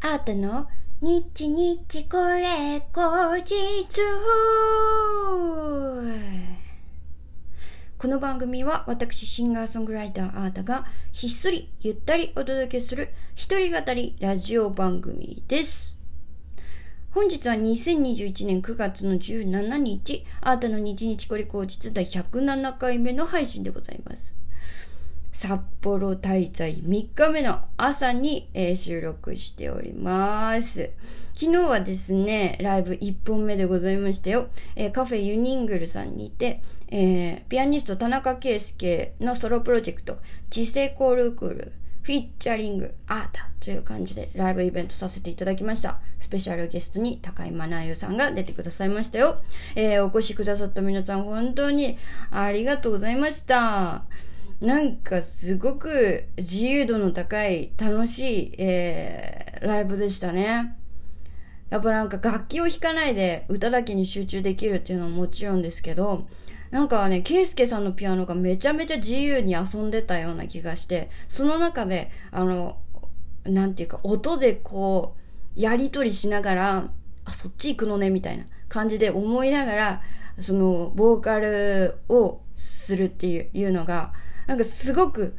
あーたの？日日これ後日この番組は私シンガーソングライターアータがひっそりゆったりお届けする一人語りラジオ番組です。本日は2021年9月の17日、アータの日日これ後日第107回目の配信でございます。札幌滞在3日目の朝に、えー収録しております。昨日はですね、ライブ1本目でございましたよ。えーカフェユニングルさんにいて、えーピアニスト田中圭介のソロプロジェクト、知性コールクール、フィーチャリングアータという感じでライブイベントさせていただきました。スペシャルゲストに高井真奈代さんが出てくださいましたよ。えーお越しくださった皆さん本当にありがとうございました。なんかすごく自由度の高い楽しい、えーライブでしたね。やっぱなんか楽器を弾かないで歌だけに集中できるっていうのはもちろんですけど、なんかね、ケイスケさんのピアノがめちゃめちゃ自由に遊んでたような気がして、その中で、あの、なんていうか、音でこう、やりとりしながら、あ、そっち行くのね、みたいな感じで思いながら、その、ボーカルをするっていういうのが、なんかすごく、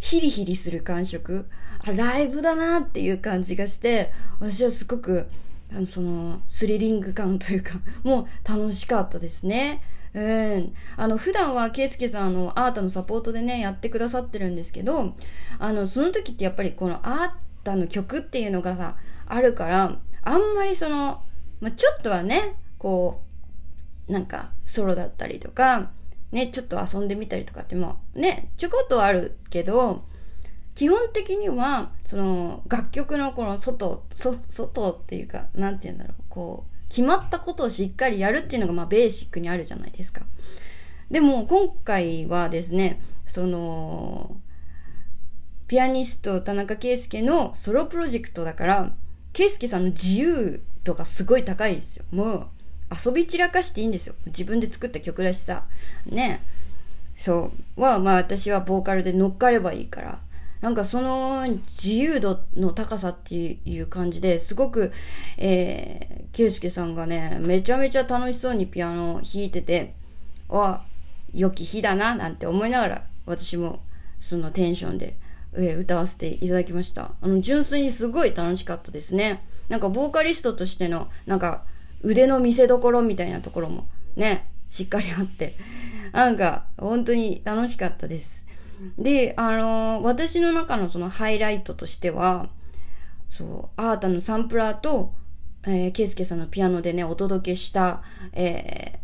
ヒリヒリする感触。あ、ライブだなっていう感じがして、私はすごく、あの、その、スリリング感というか、もう楽しかったですね。うん。あの、普段は、ケイスケさん、あの、アータのサポートでね、やってくださってるんですけど、あの、その時ってやっぱりこのアータの曲っていうのがさ、あるから、あんまりその、まあ、ちょっとはね、こう、なんか、ソロだったりとか、ね、ちょっと遊んでみたりとかっても、ね、ちょこっとはあるけど、基本的には、その、楽曲のこの外、外っていうか、なんて言うんだろう、こう、決まったことをしっかりやるっていうのが、まあ、ベーシックにあるじゃないですか。でも、今回はですね、その、ピアニスト田中圭介のソロプロジェクトだから、圭介さんの自由度がすごい高いですよ。もう、遊び散らかしていいんですよ。自分で作った曲だしさ。ね。そう。は、まあ私はボーカルで乗っかればいいから。なんかその自由度の高さっていう感じですごく、えー、ケイスケさんがね、めちゃめちゃ楽しそうにピアノを弾いてて、あ、良き日だな、なんて思いながら、私もそのテンションで、えー歌わせていただきました。あの、純粋にすごい楽しかったですね。なんかボーカリストとしての、なんか腕の見せ所みたいなところもね、しっかりあって、なんか本当に楽しかったです。で、あのー私の中のそのハイライトとしては、そう、アータのサンプラーと、えー、ケイスケさんのピアノでね、お届けした、えーっ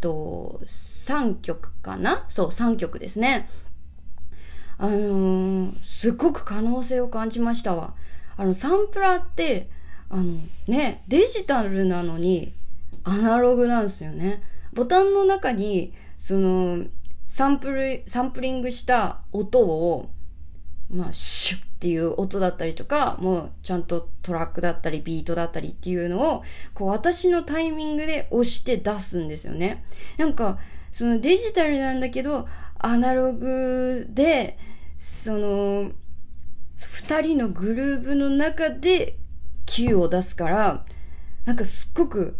と、3曲かな？そう、3曲ですね。あのーすごく可能性を感じましたわ。あの、サンプラーって、あの、ね、デジタルなのに、アナログなんですよね。ボタンの中に、その、サンプル、サンプリングした音を、まあ、シュッっていう音だったりとか、もうちゃんとトラックだったりビートだったりっていうのを、こう私のタイミングで押して出すんですよね。なんか、そのデジタルなんだけど、アナログで、その、二人のグルーヴの中で Q を出すから、なんかすっごく、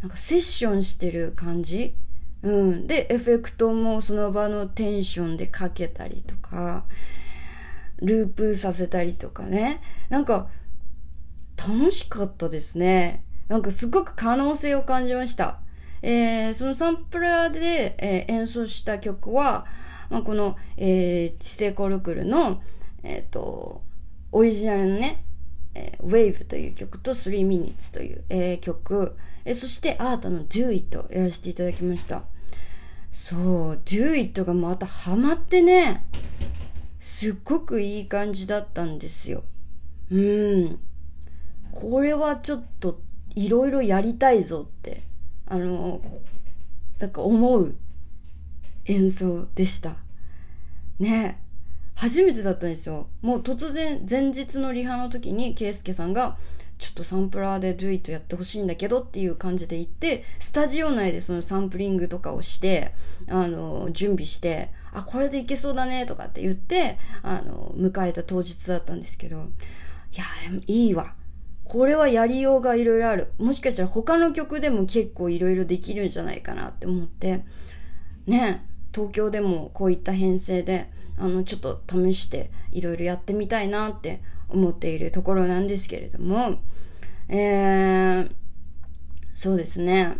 なんかセッションしてる感じ？うん。で、エフェクトもその場のテンションでかけたりとか、ループさせたりとかね。なんか、楽しかったですね。なんかすごく可能性を感じました。えー、そのサンプラーで、えー演奏した曲は、まあ、この、えー、知性コルクルの、えっ、と、オリジナルのね、Wave という曲と3 Minutes という、えー曲、えーそしてアータの Do It をやらせていただきました。そう、Do It がまたハマってね、すっごくいい感じだったんですよ。うん。これはちょっといろいろやりたいぞって、あの、なんか思う演奏でした。ね初めてだったんですよ。もう突然前日のリハの時にケイスケさんがちょっとサンプラーで Do It やってほしいんだけどっていう感じで言って、スタジオ内でそのサンプリングとかをして、あの、準備して、あ、これでいけそうだねとかって言って、あの、迎えた当日だったんですけど、いや、いいわ。これはやりようがいろいろある。もしかしたら他の曲でも結構いろいろできるんじゃないかなって思って、ね、東京でもこういった編成で、あの、ちょっと試していろいろやってみたいなって思っているところなんですけれども、えー、そうですね。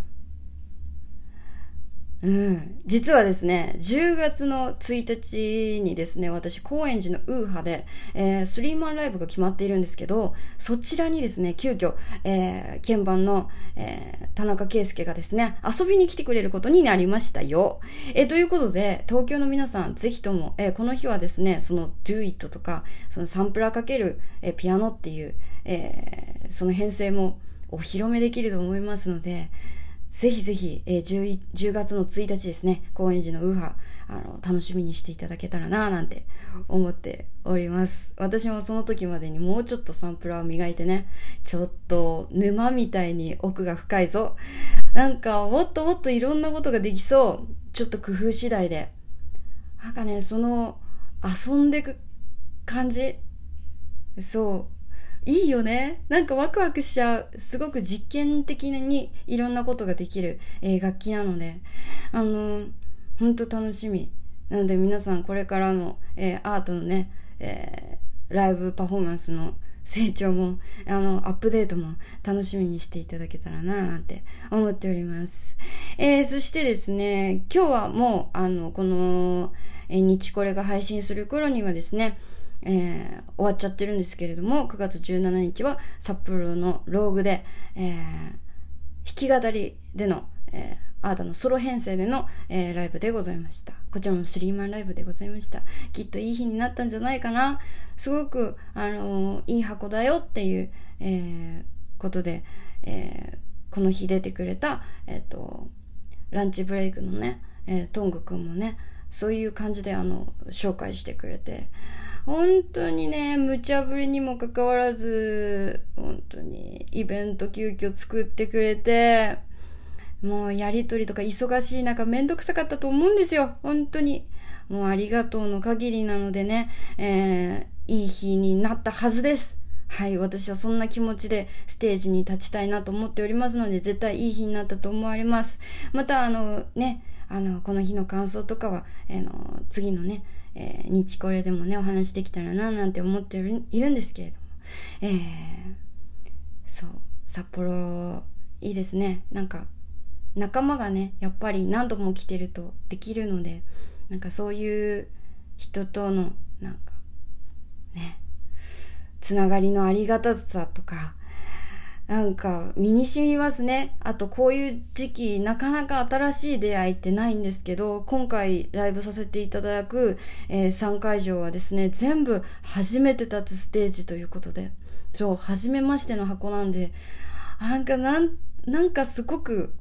うん。実はですね、10月の1日にですね、私、高円寺のウーハで、えー、スリーマンライブが決まっているんですけど、そちらにですね、急遽、えー、鍵盤の、えー、田中圭介がですね、遊びに来てくれることになりましたよ。えー、ということで、東京の皆さん、ぜひとも、えー、この日はですね、その Do It とか、そのサンプラーかける、えー、ピアノっていう、えー、その編成もお披露目できると思いますので、ぜひぜひ、えー、10, 10月の1日ですね、高円寺のウーハ、あの、楽しみにしていただけたらなぁなんて思っております。私もその時までにもうちょっとサンプラーを磨いてね、ちょっと沼みたいに奥が深いぞ。なんか、もっともっといろんなことができそう。ちょっと工夫次第で。なんかね、その、遊んでく感じ？そう。いいよね。なんかワクワクしちゃう。すごく実験的にいろんなことができる、えー、楽器なので、あのー、ほんと楽しみ。なので皆さんこれからの、えー、アートのね、えー、ライブパフォーマンスの成長も、あの、アップデートも楽しみにしていただけたらななんて思っております。えー、そしてですね、今日はもう、あの、この、えー、日これが配信する頃にはですね、えー、終わっちゃってるんですけれども、9月17日は札幌のローグで、えー、弾き語りでの、えー、アータのソロ編成での、えー、ライブでございました。こちらもスリーマンライブでございました。きっといい日になったんじゃないかな。すごく、あのー、いい箱だよっていう、えー、ことで、えー、この日出てくれた、えっ、ー、と、ランチブレイクのね、えー、トングくんもね、そういう感じであの、紹介してくれて、本当にね、無茶ぶりにもかかわらず、本当にイベント急遽作ってくれて、もうやりとりとか忙しい中めんどくさかったと思うんですよ。本当に。もうありがとうの限りなのでね、えー、いい日になったはずです。はい、私はそんな気持ちでステージに立ちたいなと思っておりますので、絶対いい日になったと思われます。また、あの、ね、あの、この日の感想とかは、あの、次のね、えー、日これでもね、お話できたらな、なんて思っているんですけれども。えー、そう、札幌、いいですね。なんか、仲間がね、やっぱり何度も来てるとできるので、なんかそういう人との、なんか、ね、つながりのありがたさとか、なんか身に染みますね。あとこういう時期なかなか新しい出会いってないんですけど、今回ライブさせていただく、えー、3会場はですね、全部初めて立つステージということで、そう、初めましての箱なんで、なんかなん、なんかすごく、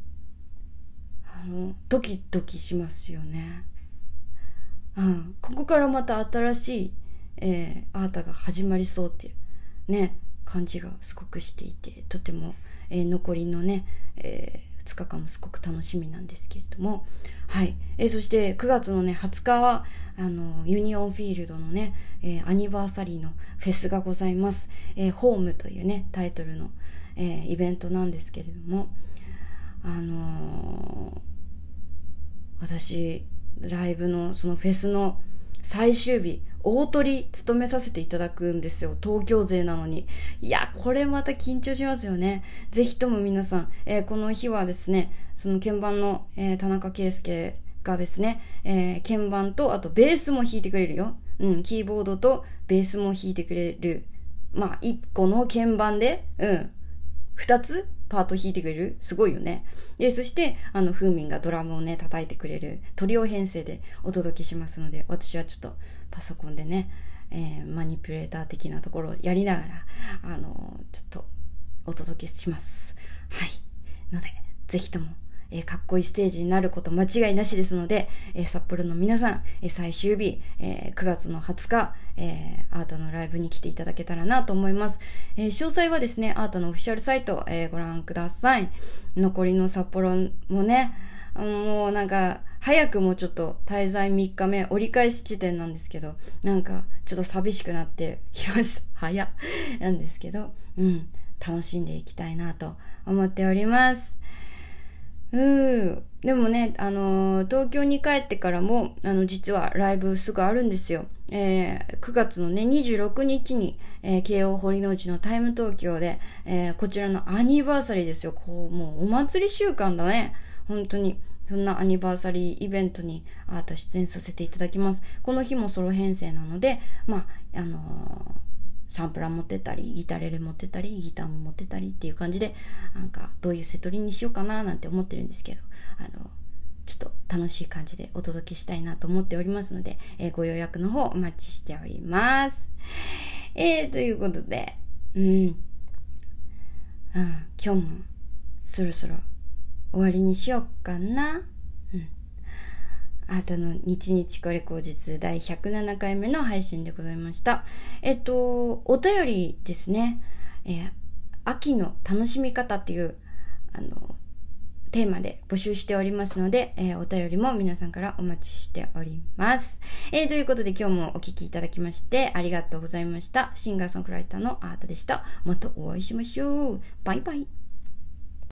あの、ドキドキしますよね。うん。ここからまた新しい、えー、アートが始まりそうっていう。ね。感じがすごくしていてとても、えー、残りのね、えー、2日間もすごく楽しみなんですけれども。はい、え、そして9月のね20日はあのユニオンフィールドのね、えー、アニバーサリーのフェスがございます、えー、ホームというねタイトルの、えー、イベントなんですけれども。あのー、私ライブのそのフェスの最終日大取り務めさせていただくんですよ。東京勢なのに。いや、これまた緊張しますよね。ぜひとも皆さん、えー、この日はですね、その鍵盤の、えー、田中圭介がですね、えー、鍵盤と、あとベースも弾いてくれるよ。うん、キーボードとベースも弾いてくれる。まあ、一個の鍵盤で、うん、二つパート弾いてくれる？すごいよね。で、そして、あの、フーミンがドラムをね、叩いてくれるトリオ編成でお届けしますので、私はちょっとパソコンでね、えー、マニピュレーター的なところをやりながら、あのちょっとお届けします。はい。ので、ぜひともえー、かっこいいステージになること間違いなしですので、えー、札幌の皆さん、えー、最終日、え9月の20日、えアートのライブに来ていただけたらなと思います。え詳細はですね、アートのオフィシャルサイト、えご覧ください。残りの札幌もね、もうなんか、早くもちょっと滞在3日目、折り返し地点なんですけど、なんか、ちょっと寂しくなってきました。早。なんですけど、うん、楽しんでいきたいなと思っております。うー。でもね、あのー、東京に帰ってからも、あの、実はライブすぐあるんですよ。えー、9月のね、26日に、えー、慶応堀之内のタイム東京で、えー、こちらのアニバーサリーですよ。こう、もうお祭り週間だね。本当に。そんなアニバーサリーイベントにアート出演させていただきます。この日もソロ編成なので、まあ、あのーサンプラー持ってたり、ギターレレ持ってたり、ギターも持ってたりっていう感じで、なんかどういうセトリにしようかななんて思ってるんですけど、あの、ちょっと楽しい感じでお届けしたいなと思っておりますので、えー、ご予約の方お待ちしております。えー、ということで、うん、うん、今日もそろそろ終わりにしようかな。あなたの日日これ口実第107回目の配信でございました。えっと、お便りですね。えー、秋の楽しみ方っていう、あの、テーマで募集しておりますので、えー、お便りも皆さんからお待ちしております。えー、ということで今日もお聴きいただきましてありがとうございました。シンガーソングライターのアートでした。またお会いしましょう。バイバイ。